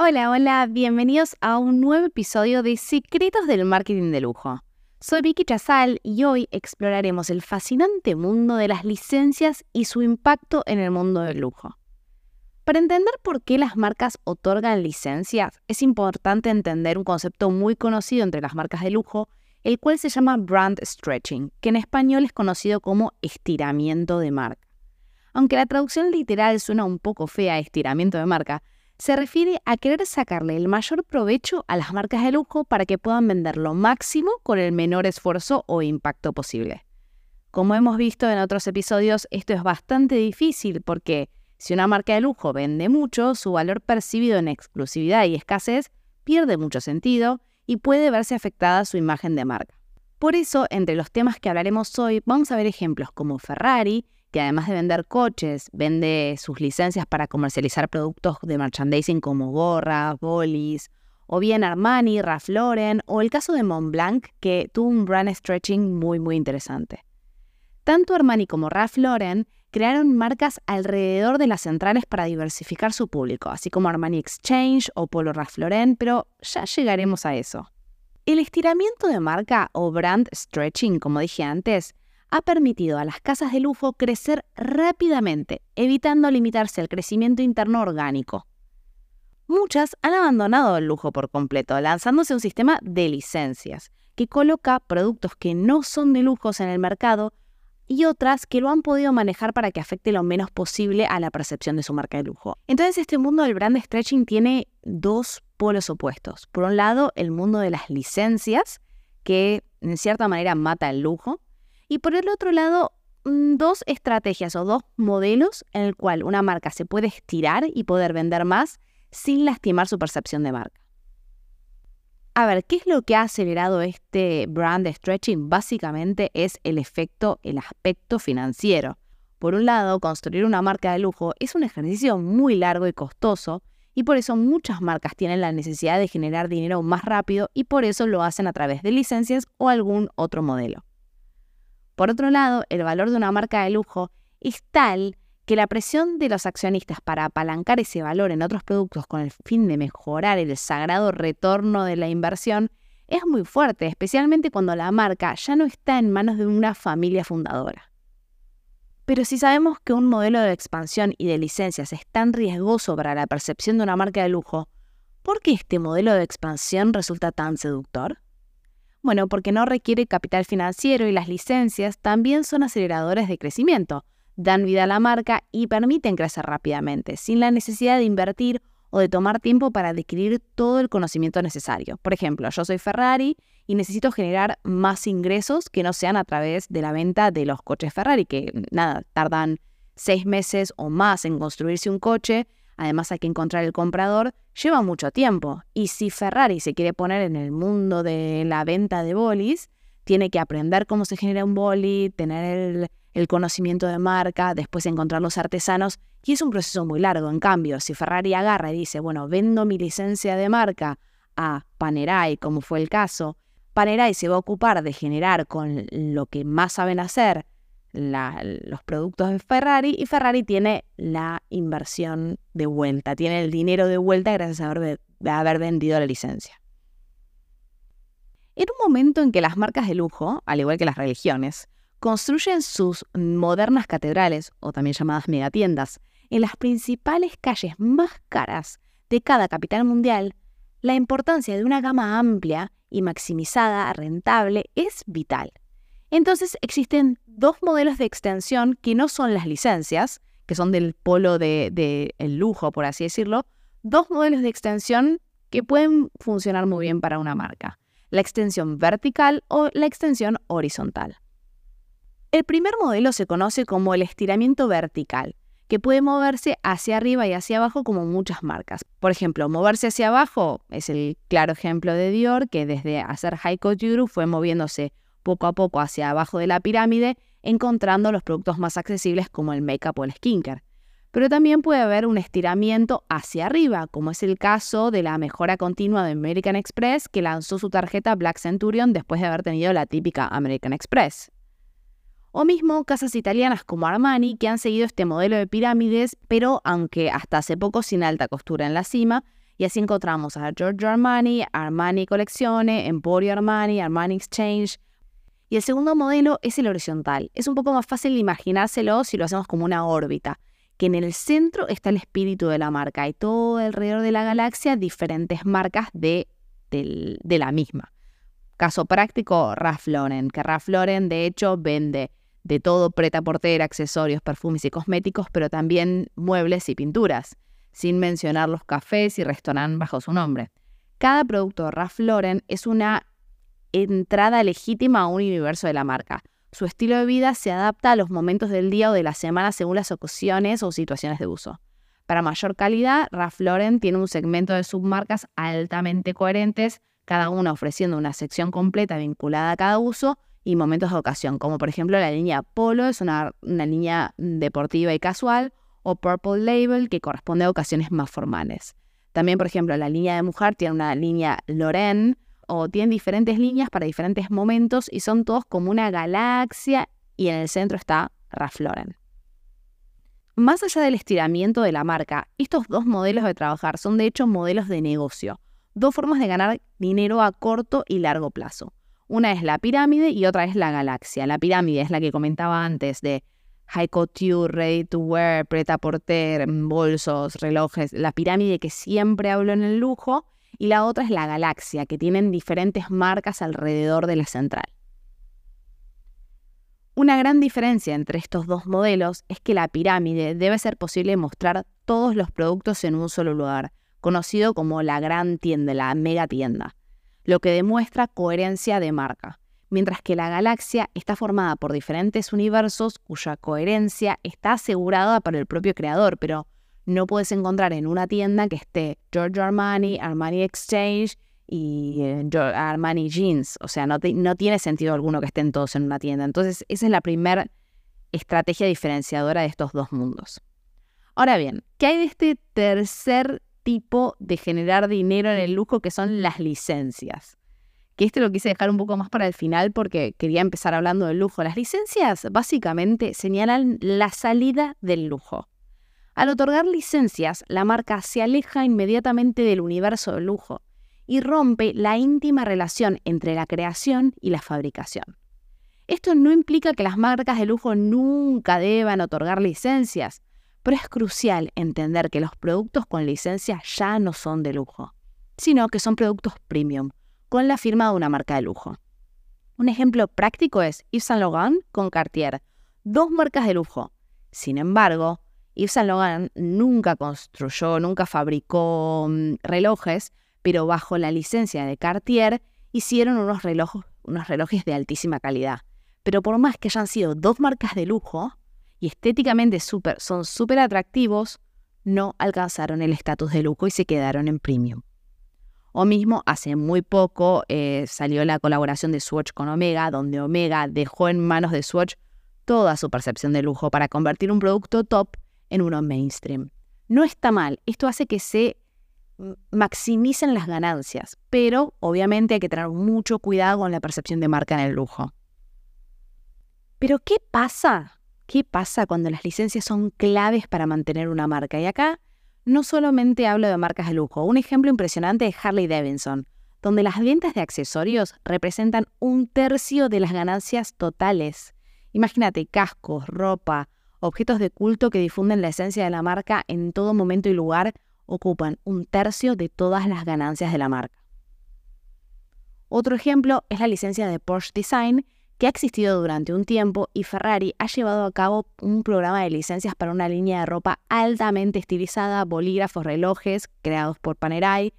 Hola, hola, bienvenidos a un nuevo episodio de Secretos del Marketing de Lujo. Soy Vicky Chazal y hoy exploraremos el fascinante mundo de las licencias y su impacto en el mundo del lujo. Para entender por qué las marcas otorgan licencias, es importante entender un concepto muy conocido entre las marcas de lujo, el cual se llama brand stretching, que en español es conocido como estiramiento de marca. Aunque la traducción literal suena un poco fea, estiramiento de marca, se refiere a querer sacarle el mayor provecho a las marcas de lujo para que puedan vender lo máximo con el menor esfuerzo o impacto posible. Como hemos visto en otros episodios, esto es bastante difícil porque si una marca de lujo vende mucho, su valor percibido en exclusividad y escasez pierde mucho sentido y puede verse afectada su imagen de marca. Por eso, entre los temas que hablaremos hoy, vamos a ver ejemplos como Ferrari, que además de vender coches, vende sus licencias para comercializar productos de merchandising como gorras, bolis, o bien Armani, Ralph Lauren, o el caso de Montblanc, que tuvo un brand stretching muy muy interesante. Tanto Armani como Ralph Lauren crearon marcas alrededor de las centrales para diversificar su público, así como Armani Exchange o Polo Ralph Lauren, pero ya llegaremos a eso. El estiramiento de marca o brand stretching, como dije antes, ha permitido a las casas de lujo crecer rápidamente, evitando limitarse al crecimiento interno orgánico. Muchas han abandonado el lujo por completo, lanzándose un sistema de licencias, que coloca productos que no son de lujos en el mercado y otras que lo han podido manejar para que afecte lo menos posible a la percepción de su marca de lujo. Entonces este mundo del brand stretching tiene dos polos opuestos. Por un lado, el mundo de las licencias, que en cierta manera mata el lujo, y por el otro lado, mm, dos estrategias o dos modelos en el cual una marca se puede estirar y poder vender más sin lastimar su percepción de marca. A ver, ¿qué es lo que ha acelerado este brand stretching? Básicamente es el efecto, el aspecto financiero. Por un lado, construir una marca de lujo es un ejercicio muy largo y costoso y por eso muchas marcas tienen la necesidad de generar dinero más rápido y por eso lo hacen a través de licencias o algún otro modelo. Por otro lado, el valor de una marca de lujo es tal que la presión de los accionistas para apalancar ese valor en otros productos con el fin de mejorar el sagrado retorno de la inversión es muy fuerte, especialmente cuando la marca ya no está en manos de una familia fundadora. Pero si sabemos que un modelo de expansión y de licencias es tan riesgoso para la percepción de una marca de lujo, ¿por qué este modelo de expansión resulta tan seductor? Bueno, porque no requiere capital financiero y las licencias también son aceleradores de crecimiento, dan vida a la marca y permiten crecer rápidamente, sin la necesidad de invertir o de tomar tiempo para adquirir todo el conocimiento necesario. Por ejemplo, yo soy Ferrari y necesito generar más ingresos que no sean a través de la venta de los coches Ferrari, que nada, tardan seis meses o más en construirse un coche además hay que encontrar el comprador, lleva mucho tiempo. Y si Ferrari se quiere poner en el mundo de la venta de bolis, tiene que aprender cómo se genera un boli, tener el, conocimiento de marca, después encontrar los artesanos, y es un proceso muy largo. En cambio, si Ferrari agarra y dice, bueno, vendo mi licencia de marca a Panerai, como fue el caso, Panerai se va a ocupar de generar con lo que más saben hacer los productos de Ferrari y Ferrari tiene la inversión de vuelta, tiene el dinero de vuelta gracias a haber, a haber vendido la licencia. En un momento en que las marcas de lujo, al igual que las religiones, construyen sus modernas catedrales, o también llamadas megatiendas, en las principales calles más caras de cada capital mundial, la importancia de una gama amplia y maximizada, rentable, es vital. Entonces existen dos modelos de extensión que no son las licencias, que son del polo del de, lujo, por así decirlo, dos modelos de extensión que pueden funcionar muy bien para una marca, la extensión vertical o la extensión horizontal. El primer modelo se conoce como el estiramiento vertical, que puede moverse hacia arriba y hacia abajo como muchas marcas. Por ejemplo, moverse hacia abajo es el claro ejemplo de Dior, que desde hacer high couture fue moviéndose poco a poco hacia abajo de la pirámide, encontrando los productos más accesibles como el make-up o el skincare. Pero también puede haber un estiramiento hacia arriba, como es el caso de la mejora continua de American Express, que lanzó su tarjeta Black Centurion después de haber tenido la típica American Express. O mismo casas italianas como Armani, que han seguido este modelo de pirámides, pero aunque hasta hace poco sin alta costura en la cima, Y así encontramos a Giorgio Armani, Armani Collezione, Emporio Armani, Armani Exchange. Y el segundo modelo es el horizontal. Es un poco más fácil de imaginárselo si lo hacemos como una órbita, que en el centro está el espíritu de la marca y todo alrededor de la galaxia diferentes marcas de, de la misma. Caso práctico, Ralph Lauren, que Ralph Lauren de hecho vende de todo preta portera, accesorios, perfumes y cosméticos, pero también muebles y pinturas sin mencionar los cafés y restaurantes bajo su nombre. Cada producto de Ralph Lauren es una entrada legítima a un universo de la marca. Su estilo de vida se adapta a los momentos del día o de la semana según las ocasiones o situaciones de uso. Para mayor calidad, Ralph Lauren tiene un segmento de submarcas altamente coherentes, cada una ofreciendo una sección completa vinculada a cada uso y momentos de ocasión, como por ejemplo la línea Polo es una, una línea deportiva y casual, o Purple Label, que corresponde a ocasiones más formales. También, por ejemplo, la línea de mujer tiene una línea Loren, o tienen diferentes líneas para diferentes momentos y son todos como una galaxia y en el centro está Ralph Lauren. Más allá del estiramiento de la marca, estos dos modelos de trabajar son de hecho modelos de negocio, dos formas de ganar dinero a corto y largo plazo. Una es la pirámide y otra es la galaxia. La pirámide es la que comentaba antes de high couture, ready to wear, preta porter, bolsos, relojes, la pirámide que siempre hablo en el lujo, y la otra es la galaxia, que tienen diferentes marcas alrededor de la central. Una gran diferencia entre estos dos modelos es que la pirámide debe ser posible mostrar todos los productos en un solo lugar, conocido como la gran tienda, la mega tienda, lo que demuestra coherencia de marca mientras que la galaxia está formada por diferentes universos cuya coherencia está asegurada para el propio creador, pero no puedes encontrar en una tienda que esté Giorgio Armani, Armani Exchange y eh, Armani Jeans. O sea, no, no tiene sentido alguno que estén todos en una tienda. Entonces, esa es la primera estrategia diferenciadora de estos dos mundos. Ahora bien, ¿qué hay de este tercer tipo de generar dinero en el lujo que son las licencias? que este lo quise dejar un poco más para el final porque quería empezar hablando del lujo. Las licencias básicamente señalan la salida del lujo. Al otorgar licencias, la marca se aleja inmediatamente del universo del lujo y rompe la íntima relación entre la creación y la fabricación. Esto no implica que las marcas de lujo nunca deban otorgar licencias, pero es crucial entender que los productos con licencia ya no son de lujo, sino que son productos premium, con la firma de una marca de lujo. Un ejemplo práctico es Yves Saint Laurent con Cartier, dos marcas de lujo. Sin embargo, Yves Saint Laurent nunca construyó, nunca fabricó mm, relojes, pero bajo la licencia de Cartier hicieron unos, relojes, unos relojes de altísima calidad. Pero por más que hayan sido dos marcas de lujo y estéticamente son súper atractivos, no alcanzaron el estatus de lujo y se quedaron en premium. O mismo, hace muy poco eh, salió la colaboración de Swatch con Omega, donde Omega dejó en manos de Swatch toda su percepción de lujo para convertir un producto top en uno mainstream. No está mal, esto hace que se maximicen las ganancias, pero obviamente hay que tener mucho cuidado con la percepción de marca en el lujo. Pero ¿qué pasa? ¿Qué pasa cuando las licencias son claves para mantener una marca? Y acá no solamente hablo de marcas de lujo, un ejemplo impresionante es Harley Davidson, donde las ventas de accesorios representan un tercio de las ganancias totales. Imagínate cascos, ropa, objetos de culto que difunden la esencia de la marca en todo momento y lugar ocupan un tercio de todas las ganancias de la marca. Otro ejemplo es la licencia de Porsche Design, que ha existido durante un tiempo y Ferrari ha llevado a cabo un programa de licencias para una línea de ropa altamente estilizada, bolígrafos, relojes creados por Panerai,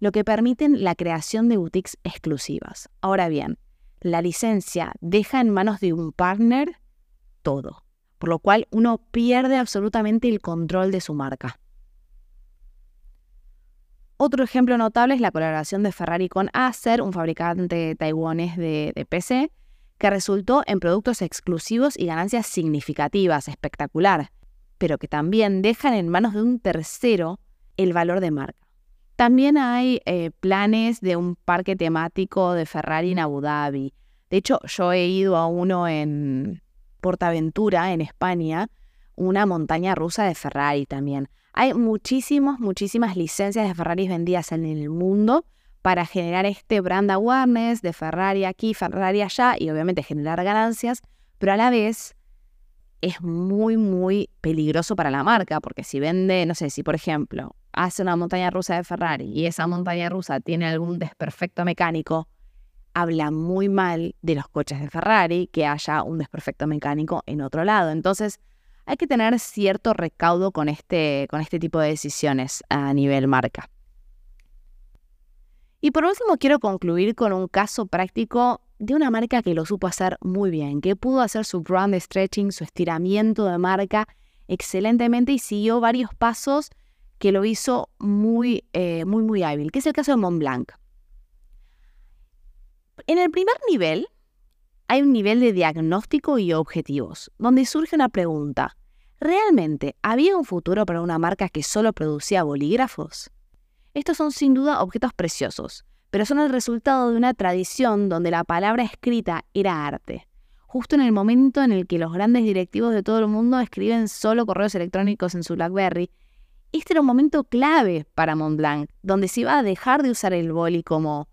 lo que permiten la creación de boutiques exclusivas. Ahora bien, la licencia deja en manos de un partner todo, por lo cual uno pierde absolutamente el control de su marca. Otro ejemplo notable es la colaboración de Ferrari con Acer, un fabricante taiwanés de, de PC, que resultó en productos exclusivos y ganancias significativas, espectacular, pero que también dejan en manos de un tercero el valor de marca. También hay eh, planes de un parque temático de Ferrari en Abu Dhabi. De hecho, yo he ido a uno en Portaventura, en España, una montaña rusa de Ferrari también. Hay muchísimas, muchísimas licencias de Ferrari vendidas en el mundo para generar este brand awareness de Ferrari aquí, Ferrari allá y obviamente generar ganancias, pero a la vez es muy, muy peligroso para la marca, porque si vende, no sé, si por ejemplo hace una montaña rusa de Ferrari y esa montaña rusa tiene algún desperfecto mecánico, habla muy mal de los coches de Ferrari que haya un desperfecto mecánico en otro lado. Entonces, hay que tener cierto recaudo con este, con este tipo de decisiones a nivel marca. Y por último, quiero concluir con un caso práctico de una marca que lo supo hacer muy bien, que pudo hacer su brand stretching, su estiramiento de marca excelentemente y siguió varios pasos que lo hizo muy, eh, muy, muy hábil, que es el caso de Montblanc. En el primer nivel hay un nivel de diagnóstico y objetivos, donde surge una pregunta. ¿Realmente había un futuro para una marca que solo producía bolígrafos? Estos son sin duda objetos preciosos, pero son el resultado de una tradición donde la palabra escrita era arte. Justo en el momento en el que los grandes directivos de todo el mundo escriben solo correos electrónicos en su BlackBerry, este era un momento clave para Montblanc, donde se iba a dejar de usar el boli como,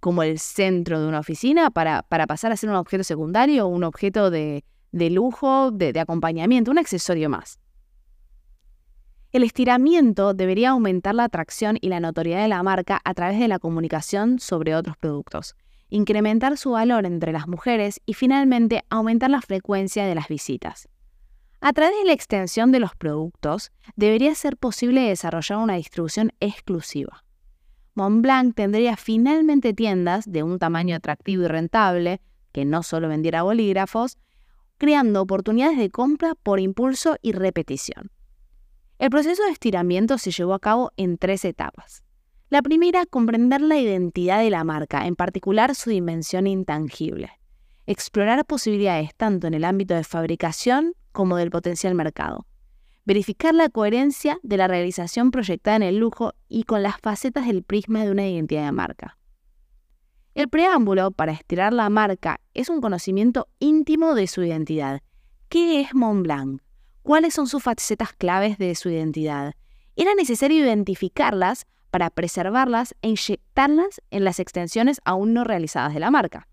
como el centro de una oficina para, para pasar a ser un objeto secundario, un objeto de, lujo, de, de acompañamiento, un accesorio más. El estiramiento debería aumentar la atracción y la notoriedad de la marca a través de la comunicación sobre otros productos, incrementar su valor entre las mujeres y finalmente aumentar la frecuencia de las visitas. A través de la extensión de los productos, debería ser posible desarrollar una distribución exclusiva. Montblanc tendría finalmente tiendas de un tamaño atractivo y rentable, que no solo vendiera bolígrafos, creando oportunidades de compra por impulso y repetición. El proceso de estiramiento se llevó a cabo en tres etapas. La primera, comprender la identidad de la marca, en particular su dimensión intangible. Explorar posibilidades tanto en el ámbito de fabricación como del potencial mercado. Verificar la coherencia de la realización proyectada en el lujo y con las facetas del prisma de una identidad de marca. El preámbulo para estirar la marca es un conocimiento íntimo de su identidad. ¿Qué es Montblanc? cuáles son sus facetas claves de su identidad. Era necesario identificarlas para preservarlas e inyectarlas en las extensiones aún no realizadas de la marca.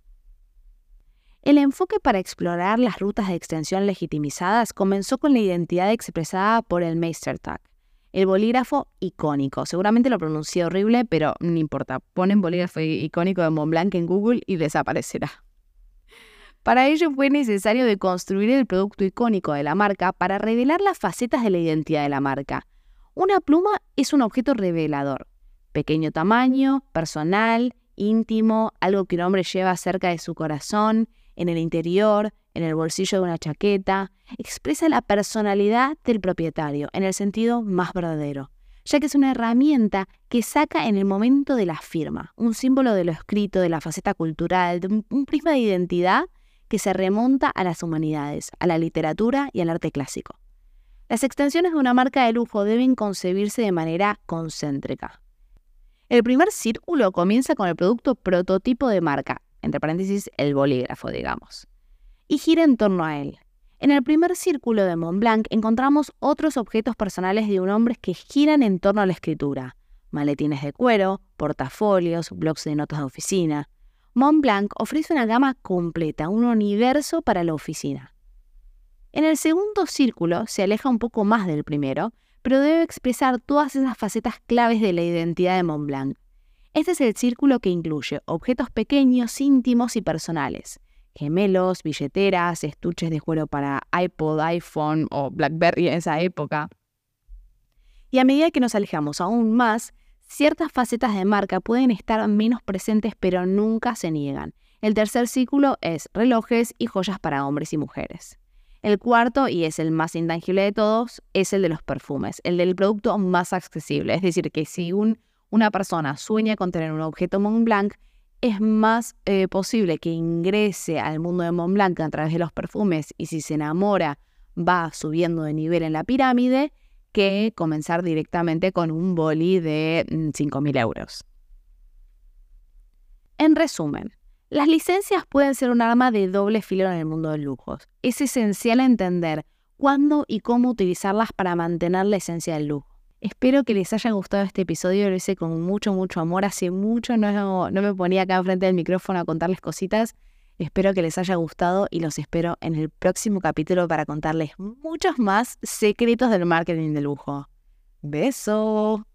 El enfoque para explorar las rutas de extensión legitimizadas comenzó con la identidad expresada por el Meistertag, el bolígrafo icónico. Seguramente lo pronuncié horrible, pero no importa. Ponen bolígrafo icónico de Montblanc en Google y desaparecerá. Para ello fue necesario deconstruir el producto icónico de la marca para revelar las facetas de la identidad de la marca. Una pluma es un objeto revelador. Pequeño tamaño, personal, íntimo, algo que un hombre lleva cerca de su corazón, en el interior, en el bolsillo de una chaqueta, expresa la personalidad del propietario en el sentido más verdadero, ya que es una herramienta que saca en el momento de la firma, un símbolo de lo escrito, de la faceta cultural, de un, prisma de identidad que se remonta a las humanidades, a la literatura y al arte clásico. Las extensiones de una marca de lujo deben concebirse de manera concéntrica. El primer círculo comienza con el producto prototipo de marca, entre paréntesis el bolígrafo, digamos, y gira en torno a él. En el primer círculo de Montblanc encontramos otros objetos personales de un hombre que giran en torno a la escritura, maletines de cuero, portafolios, blocs de notas de oficina, Montblanc ofrece una gama completa, un universo para la oficina. En el segundo círculo se aleja un poco más del primero, pero debe expresar todas esas facetas claves de la identidad de Montblanc. Este es el círculo que incluye objetos pequeños, íntimos y personales, gemelos, billeteras, estuches de cuero para iPod, iPhone o BlackBerry en esa época. Y a medida que nos alejamos aún más, Ciertas facetas de marca pueden estar menos presentes pero nunca se niegan. El tercer círculo es relojes y joyas para hombres y mujeres. El cuarto, y es el más intangible de todos, es el de los perfumes, el del producto más accesible. Es decir, que si una persona sueña con tener un objeto Montblanc, es más eh, posible que ingrese al mundo de Montblanc a través de los perfumes y si se enamora va subiendo de nivel en la pirámide que comenzar directamente con un boli de 5.000 mm, euros. En resumen, las licencias pueden ser un arma de doble filo en el mundo del lujo. Es esencial entender cuándo y cómo utilizarlas para mantener la esencia del lujo. Espero que les haya gustado este episodio, lo hice con mucho, mucho amor. Hace mucho no, no me ponía acá enfrente del micrófono a contarles cositas. Espero que les haya gustado y los espero en el próximo capítulo para contarles muchos más secretos del marketing de lujo. Beso.